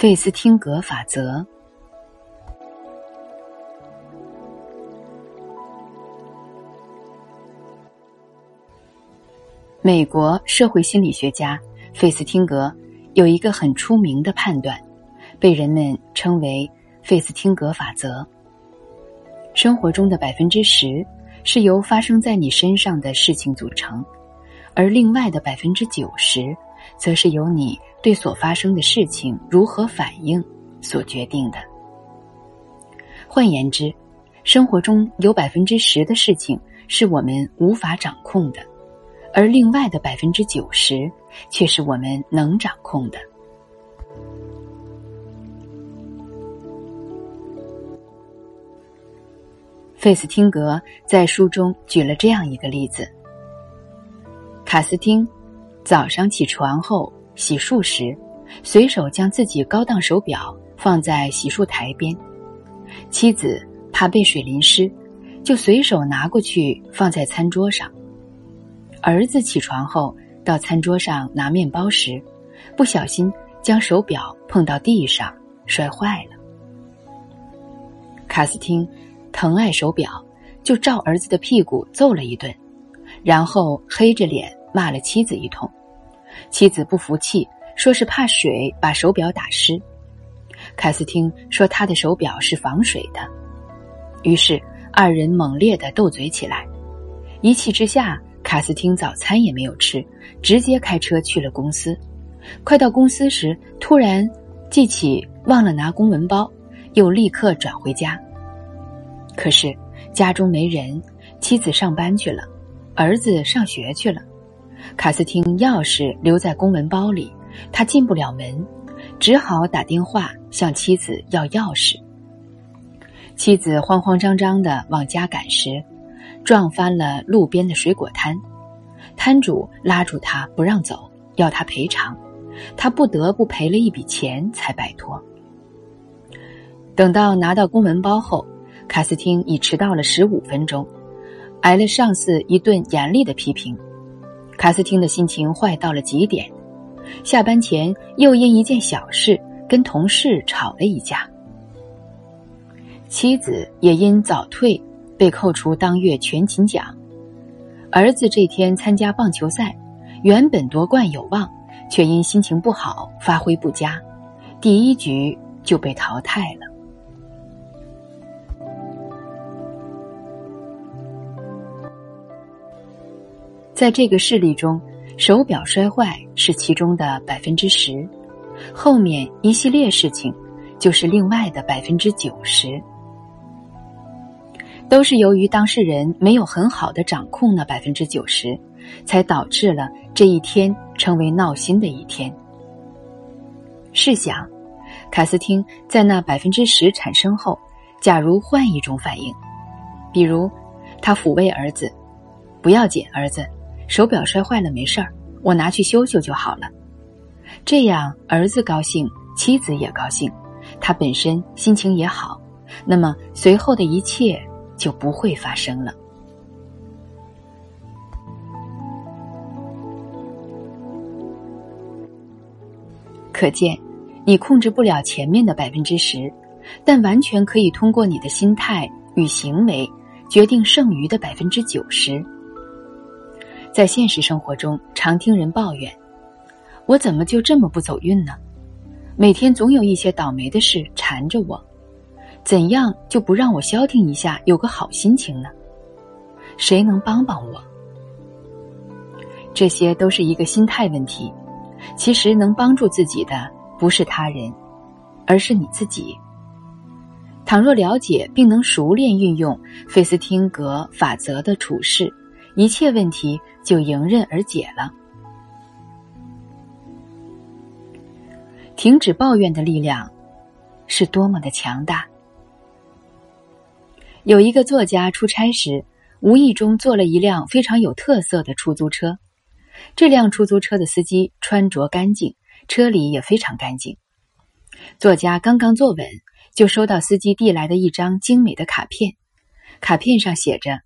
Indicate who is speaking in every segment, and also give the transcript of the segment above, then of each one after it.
Speaker 1: 费斯汀格法则。美国社会心理学家费斯汀格有一个很出名的判断，被人们称为费斯汀格法则。生活中的百分之十是由发生在你身上的事情组成，而另外的百分之九十，则是由你。对所发生的事情如何反应所决定的。换言之，生活中有百分之十的事情是我们无法掌控的，而另外的百分之九十却是我们能掌控的。费斯汀格在书中举了这样一个例子：卡斯汀早上起床后。洗漱时，随手将自己高档手表放在洗漱台边，妻子怕被水淋湿，就随手拿过去放在餐桌上。儿子起床后到餐桌上拿面包时，不小心将手表碰到地上摔坏了。卡斯汀疼爱手表，就照儿子的屁股揍了一顿，然后黑着脸骂了妻子一通。妻子不服气，说是怕水把手表打湿。卡斯汀说他的手表是防水的。于是二人猛烈的斗嘴起来。一气之下，卡斯汀早餐也没有吃，直接开车去了公司。快到公司时，突然记起忘了拿公文包，又立刻转回家。可是家中没人，妻子上班去了，儿子上学去了。卡斯汀钥匙留在公文包里，他进不了门，只好打电话向妻子要钥匙。妻子慌慌张张的往家赶时，撞翻了路边的水果摊，摊主拉住他不让走，要他赔偿，他不得不赔了一笔钱才摆脱。等到拿到公文包后，卡斯汀已迟到了十五分钟，挨了上司一顿严厉的批评。卡斯汀的心情坏到了极点，下班前又因一件小事跟同事吵了一架。妻子也因早退被扣除当月全勤奖，儿子这天参加棒球赛，原本夺冠有望，却因心情不好发挥不佳，第一局就被淘汰了。在这个事例中，手表摔坏是其中的百分之十，后面一系列事情就是另外的百分之九十，都是由于当事人没有很好的掌控那百分之九十，才导致了这一天成为闹心的一天。试想，卡斯汀在那百分之十产生后，假如换一种反应，比如他抚慰儿子：“不要紧，儿子。”手表摔坏了没事儿，我拿去修修就好了。这样儿子高兴，妻子也高兴，他本身心情也好，那么随后的一切就不会发生了。可见，你控制不了前面的百分之十，但完全可以通过你的心态与行为决定剩余的百分之九十。在现实生活中，常听人抱怨：“我怎么就这么不走运呢？每天总有一些倒霉的事缠着我，怎样就不让我消停一下，有个好心情呢？谁能帮帮我？”这些都是一个心态问题。其实能帮助自己的不是他人，而是你自己。倘若了解并能熟练运用费斯汀格法则的处事。一切问题就迎刃而解了。停止抱怨的力量是多么的强大！有一个作家出差时，无意中坐了一辆非常有特色的出租车。这辆出租车的司机穿着干净，车里也非常干净。作家刚刚坐稳，就收到司机递来的一张精美的卡片，卡片上写着。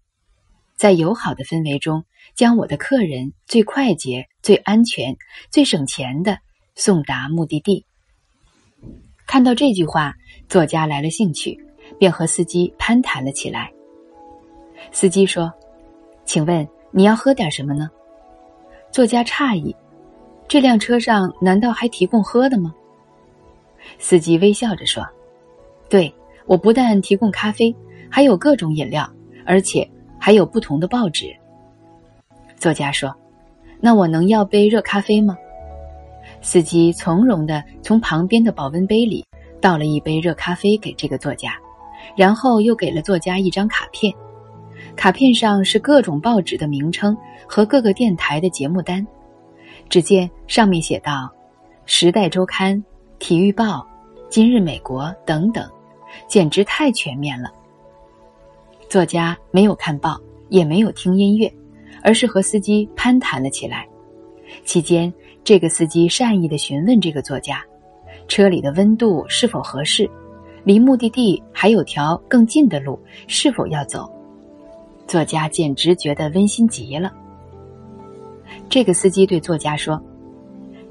Speaker 1: 在友好的氛围中，将我的客人最快捷、最安全、最省钱的送达目的地。看到这句话，作家来了兴趣，便和司机攀谈了起来。司机说：“请问你要喝点什么呢？”作家诧异：“这辆车上难道还提供喝的吗？”司机微笑着说：“对，我不但提供咖啡，还有各种饮料，而且还有不同的报纸。”作家说：“那我能要杯热咖啡吗？”司机从容的从旁边的保温杯里倒了一杯热咖啡给这个作家，然后又给了作家一张卡片，卡片上是各种报纸的名称和各个电台的节目单。只见上面写道：《时代周刊》《体育报》《今日美国》等等，简直太全面了。作家没有看报，也没有听音乐，而是和司机攀谈了起来，期间。这个司机善意的询问这个作家，车里的温度是否合适，离目的地还有条更近的路，是否要走？作家简直觉得温馨极了。这个司机对作家说：“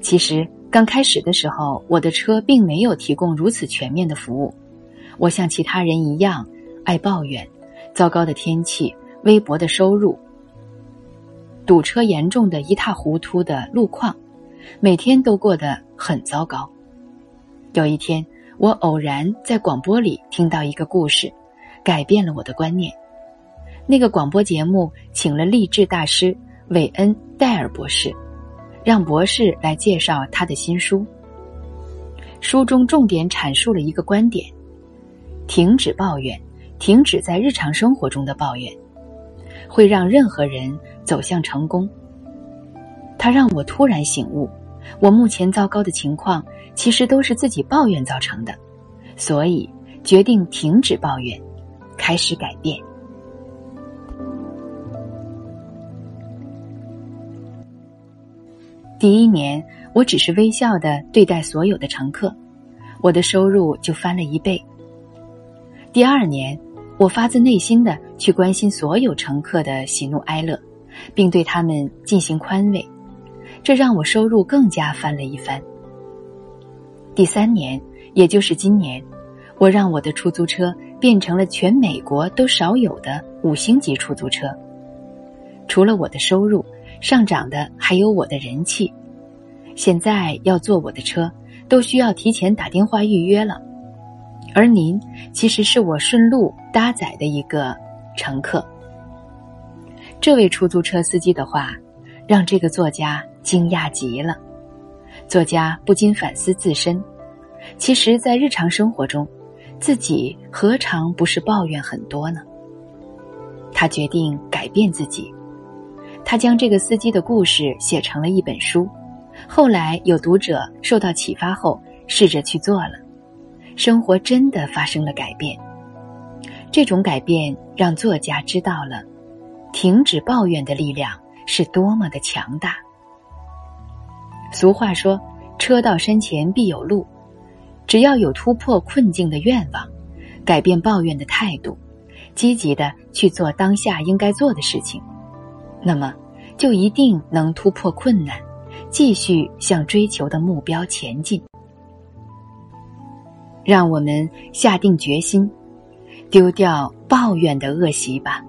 Speaker 1: 其实刚开始的时候，我的车并没有提供如此全面的服务。我像其他人一样，爱抱怨糟糕的天气、微薄的收入、堵车严重的一塌糊涂的路况。”每天都过得很糟糕。有一天，我偶然在广播里听到一个故事，改变了我的观念。那个广播节目请了励志大师韦恩·戴尔博士，让博士来介绍他的新书。书中重点阐述了一个观点：停止抱怨，停止在日常生活中的抱怨，会让任何人走向成功。他让我突然醒悟，我目前糟糕的情况其实都是自己抱怨造成的，所以决定停止抱怨，开始改变。第一年，我只是微笑的对待所有的乘客，我的收入就翻了一倍。第二年，我发自内心的去关心所有乘客的喜怒哀乐，并对他们进行宽慰。这让我收入更加翻了一番。第三年，也就是今年，我让我的出租车变成了全美国都少有的五星级出租车。除了我的收入上涨的，还有我的人气。现在要坐我的车，都需要提前打电话预约了。而您其实是我顺路搭载的一个乘客。这位出租车司机的话，让这个作家。惊讶极了，作家不禁反思自身。其实，在日常生活中，自己何尝不是抱怨很多呢？他决定改变自己，他将这个司机的故事写成了一本书。后来有读者受到启发后，试着去做了，生活真的发生了改变。这种改变让作家知道了，停止抱怨的力量是多么的强大。俗话说：“车到山前必有路。”只要有突破困境的愿望，改变抱怨的态度，积极的去做当下应该做的事情，那么就一定能突破困难，继续向追求的目标前进。让我们下定决心，丢掉抱怨的恶习吧。